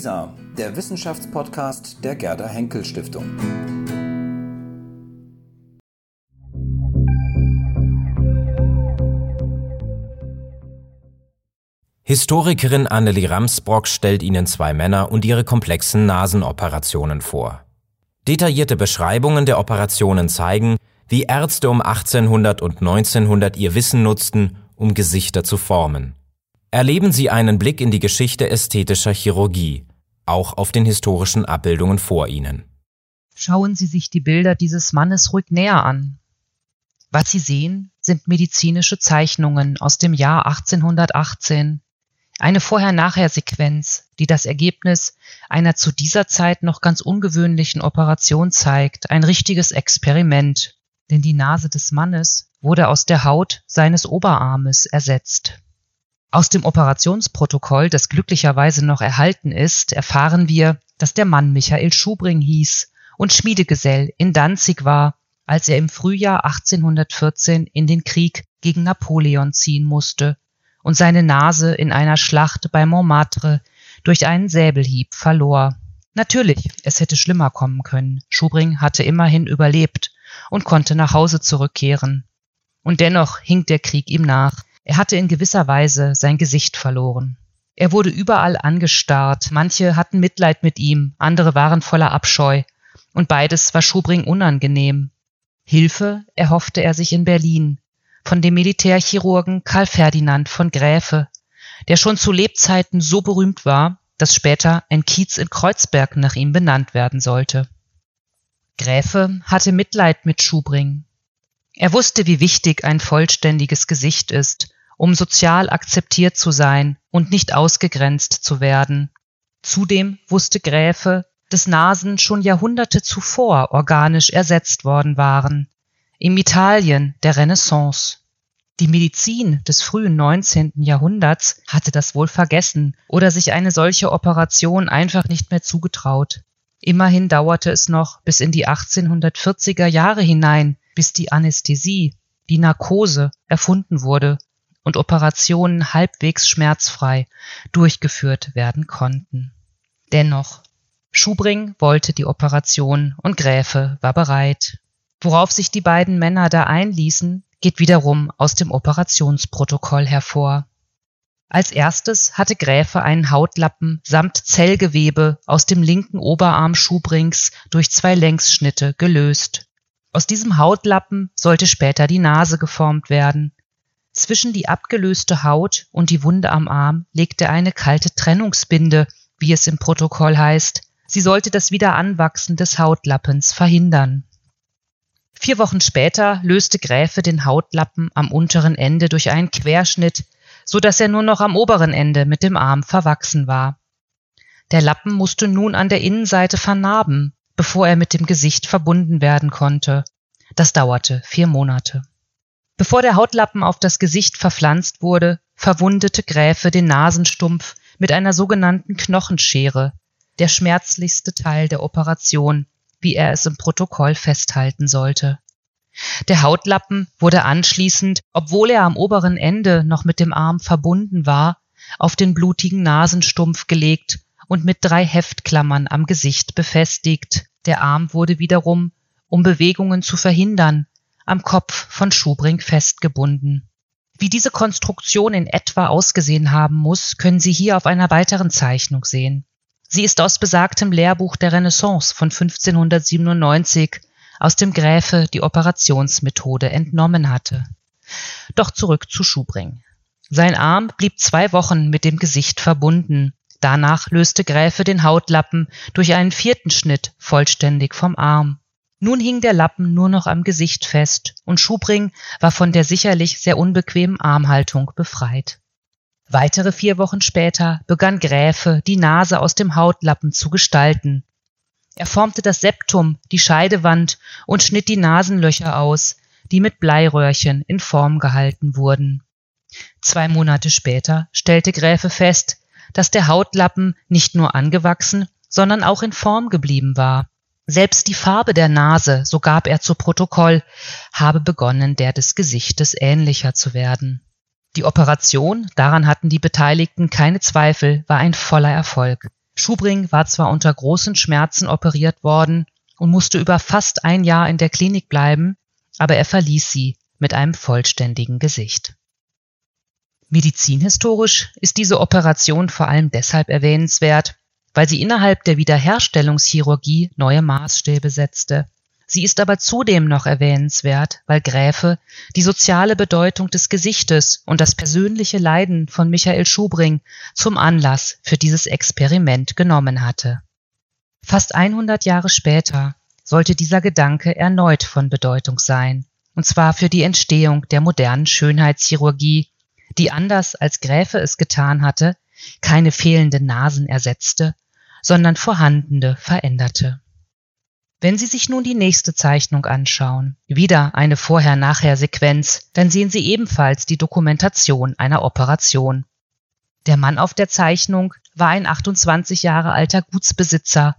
WISA, der Wissenschaftspodcast der Gerda Henkel Stiftung. Historikerin Annelie Ramsbrock stellt Ihnen zwei Männer und ihre komplexen Nasenoperationen vor. Detaillierte Beschreibungen der Operationen zeigen, wie Ärzte um 1800 und 1900 ihr Wissen nutzten, um Gesichter zu formen. Erleben Sie einen Blick in die Geschichte ästhetischer Chirurgie, auch auf den historischen Abbildungen vor Ihnen. Schauen Sie sich die Bilder dieses Mannes ruhig näher an. Was Sie sehen, sind medizinische Zeichnungen aus dem Jahr 1818. Eine Vorher-Nachher-Sequenz, die das Ergebnis einer zu dieser Zeit noch ganz ungewöhnlichen Operation zeigt, ein richtiges Experiment, denn die Nase des Mannes wurde aus der Haut seines Oberarmes ersetzt. Aus dem Operationsprotokoll, das glücklicherweise noch erhalten ist, erfahren wir, dass der Mann Michael Schubring hieß und Schmiedegesell in Danzig war, als er im Frühjahr 1814 in den Krieg gegen Napoleon ziehen musste und seine Nase in einer Schlacht bei Montmartre durch einen Säbelhieb verlor. Natürlich, es hätte schlimmer kommen können. Schubring hatte immerhin überlebt und konnte nach Hause zurückkehren. Und dennoch hing der Krieg ihm nach. Er hatte in gewisser Weise sein Gesicht verloren. Er wurde überall angestarrt, manche hatten Mitleid mit ihm, andere waren voller Abscheu, und beides war Schubring unangenehm. Hilfe erhoffte er sich in Berlin, von dem Militärchirurgen Karl Ferdinand von Gräfe, der schon zu Lebzeiten so berühmt war, dass später ein Kiez in Kreuzberg nach ihm benannt werden sollte. Gräfe hatte Mitleid mit Schubring. Er wusste, wie wichtig ein vollständiges Gesicht ist, um sozial akzeptiert zu sein und nicht ausgegrenzt zu werden. Zudem wusste Gräfe, dass Nasen schon Jahrhunderte zuvor organisch ersetzt worden waren. Im Italien der Renaissance. Die Medizin des frühen 19. Jahrhunderts hatte das wohl vergessen oder sich eine solche Operation einfach nicht mehr zugetraut. Immerhin dauerte es noch bis in die 1840er Jahre hinein, bis die Anästhesie, die Narkose erfunden wurde und Operationen halbwegs schmerzfrei durchgeführt werden konnten. Dennoch, Schubring wollte die Operation und Gräfe war bereit. Worauf sich die beiden Männer da einließen, geht wiederum aus dem Operationsprotokoll hervor. Als erstes hatte Gräfe einen Hautlappen samt Zellgewebe aus dem linken Oberarm Schubrings durch zwei Längsschnitte gelöst. Aus diesem Hautlappen sollte später die Nase geformt werden. Zwischen die abgelöste Haut und die Wunde am Arm legte eine kalte Trennungsbinde, wie es im Protokoll heißt. Sie sollte das Wiederanwachsen des Hautlappens verhindern. Vier Wochen später löste Gräfe den Hautlappen am unteren Ende durch einen Querschnitt, so dass er nur noch am oberen Ende mit dem Arm verwachsen war. Der Lappen musste nun an der Innenseite vernarben, bevor er mit dem Gesicht verbunden werden konnte. Das dauerte vier Monate. Bevor der Hautlappen auf das Gesicht verpflanzt wurde, verwundete Gräfe den Nasenstumpf mit einer sogenannten Knochenschere, der schmerzlichste Teil der Operation, wie er es im Protokoll festhalten sollte. Der Hautlappen wurde anschließend, obwohl er am oberen Ende noch mit dem Arm verbunden war, auf den blutigen Nasenstumpf gelegt und mit drei Heftklammern am Gesicht befestigt. Der Arm wurde wiederum, um Bewegungen zu verhindern, am Kopf von Schubring festgebunden. Wie diese Konstruktion in etwa ausgesehen haben muss, können Sie hier auf einer weiteren Zeichnung sehen. Sie ist aus besagtem Lehrbuch der Renaissance von 1597, aus dem Gräfe die Operationsmethode entnommen hatte. Doch zurück zu Schubring. Sein Arm blieb zwei Wochen mit dem Gesicht verbunden. Danach löste Gräfe den Hautlappen durch einen vierten Schnitt vollständig vom Arm. Nun hing der Lappen nur noch am Gesicht fest, und Schubring war von der sicherlich sehr unbequemen Armhaltung befreit. Weitere vier Wochen später begann Gräfe, die Nase aus dem Hautlappen zu gestalten. Er formte das Septum, die Scheidewand und schnitt die Nasenlöcher aus, die mit Bleiröhrchen in Form gehalten wurden. Zwei Monate später stellte Gräfe fest, dass der Hautlappen nicht nur angewachsen, sondern auch in Form geblieben war. Selbst die Farbe der Nase, so gab er zu Protokoll, habe begonnen, der des Gesichtes ähnlicher zu werden. Die Operation, daran hatten die Beteiligten keine Zweifel, war ein voller Erfolg. Schubring war zwar unter großen Schmerzen operiert worden und musste über fast ein Jahr in der Klinik bleiben, aber er verließ sie mit einem vollständigen Gesicht. Medizinhistorisch ist diese Operation vor allem deshalb erwähnenswert, weil sie innerhalb der Wiederherstellungschirurgie neue Maßstäbe setzte. Sie ist aber zudem noch erwähnenswert, weil Gräfe die soziale Bedeutung des Gesichtes und das persönliche Leiden von Michael Schubring zum Anlass für dieses Experiment genommen hatte. Fast 100 Jahre später sollte dieser Gedanke erneut von Bedeutung sein, und zwar für die Entstehung der modernen Schönheitschirurgie, die anders als Gräfe es getan hatte, keine fehlenden Nasen ersetzte, sondern vorhandene veränderte. Wenn Sie sich nun die nächste Zeichnung anschauen, wieder eine Vorher-Nachher-Sequenz, dann sehen Sie ebenfalls die Dokumentation einer Operation. Der Mann auf der Zeichnung war ein 28 Jahre alter Gutsbesitzer,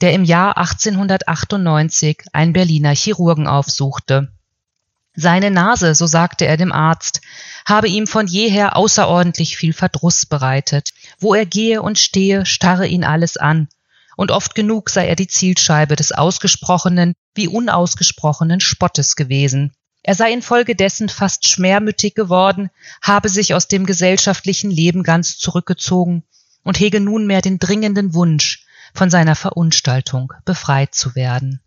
der im Jahr 1898 einen Berliner Chirurgen aufsuchte. Seine Nase, so sagte er dem Arzt, habe ihm von jeher außerordentlich viel Verdruss bereitet. Wo er gehe und stehe, starre ihn alles an, und oft genug sei er die Zielscheibe des ausgesprochenen wie unausgesprochenen Spottes gewesen. Er sei infolgedessen fast schmermütig geworden, habe sich aus dem gesellschaftlichen Leben ganz zurückgezogen und hege nunmehr den dringenden Wunsch, von seiner Verunstaltung befreit zu werden.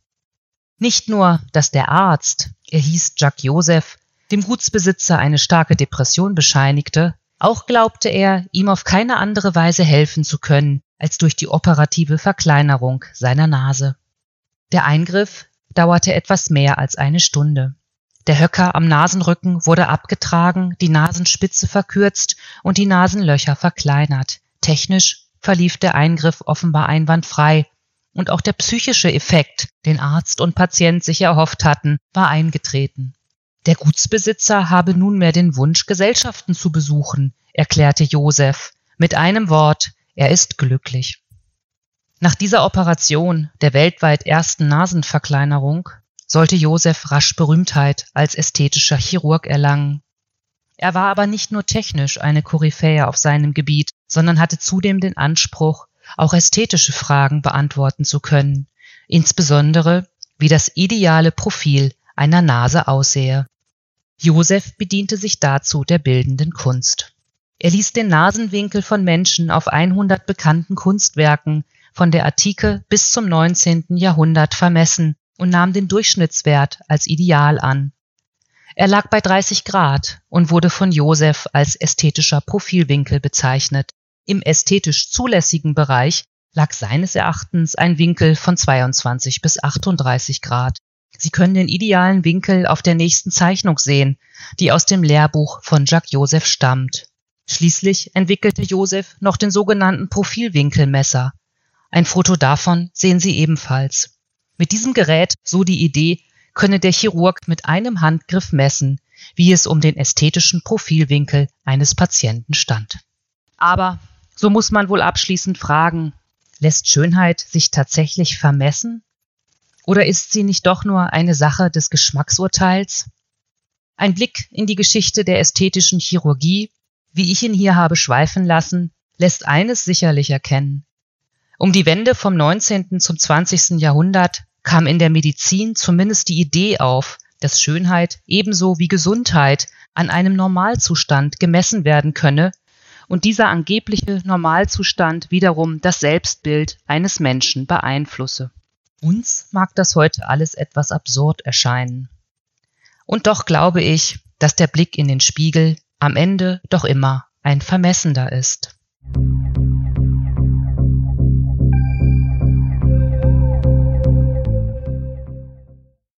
Nicht nur, dass der Arzt, er hieß Jacques Joseph, dem Gutsbesitzer eine starke Depression bescheinigte, auch glaubte er, ihm auf keine andere Weise helfen zu können, als durch die operative Verkleinerung seiner Nase. Der Eingriff dauerte etwas mehr als eine Stunde. Der Höcker am Nasenrücken wurde abgetragen, die Nasenspitze verkürzt und die Nasenlöcher verkleinert. Technisch verlief der Eingriff offenbar einwandfrei, und auch der psychische Effekt, den Arzt und Patient sich erhofft hatten, war eingetreten. Der Gutsbesitzer habe nunmehr den Wunsch, Gesellschaften zu besuchen, erklärte Josef. Mit einem Wort, er ist glücklich. Nach dieser Operation, der weltweit ersten Nasenverkleinerung, sollte Josef rasch Berühmtheit als ästhetischer Chirurg erlangen. Er war aber nicht nur technisch eine Koryphäe auf seinem Gebiet, sondern hatte zudem den Anspruch, auch ästhetische Fragen beantworten zu können, insbesondere wie das ideale Profil einer Nase aussehe. Josef bediente sich dazu der bildenden Kunst. Er ließ den Nasenwinkel von Menschen auf 100 bekannten Kunstwerken von der Antike bis zum 19. Jahrhundert vermessen und nahm den Durchschnittswert als Ideal an. Er lag bei 30 Grad und wurde von Joseph als ästhetischer Profilwinkel bezeichnet. Im ästhetisch zulässigen Bereich lag seines Erachtens ein Winkel von 22 bis 38 Grad. Sie können den idealen Winkel auf der nächsten Zeichnung sehen, die aus dem Lehrbuch von Jacques Joseph stammt. Schließlich entwickelte Josef noch den sogenannten Profilwinkelmesser. Ein Foto davon sehen Sie ebenfalls. Mit diesem Gerät, so die Idee, könne der Chirurg mit einem Handgriff messen, wie es um den ästhetischen Profilwinkel eines Patienten stand. Aber, so muss man wohl abschließend fragen, lässt Schönheit sich tatsächlich vermessen? Oder ist sie nicht doch nur eine Sache des Geschmacksurteils? Ein Blick in die Geschichte der ästhetischen Chirurgie wie ich ihn hier habe schweifen lassen, lässt eines sicherlich erkennen. Um die Wende vom 19. zum 20. Jahrhundert kam in der Medizin zumindest die Idee auf, dass Schönheit ebenso wie Gesundheit an einem Normalzustand gemessen werden könne und dieser angebliche Normalzustand wiederum das Selbstbild eines Menschen beeinflusse. Uns mag das heute alles etwas absurd erscheinen. Und doch glaube ich, dass der Blick in den Spiegel am Ende doch immer ein Vermessender ist.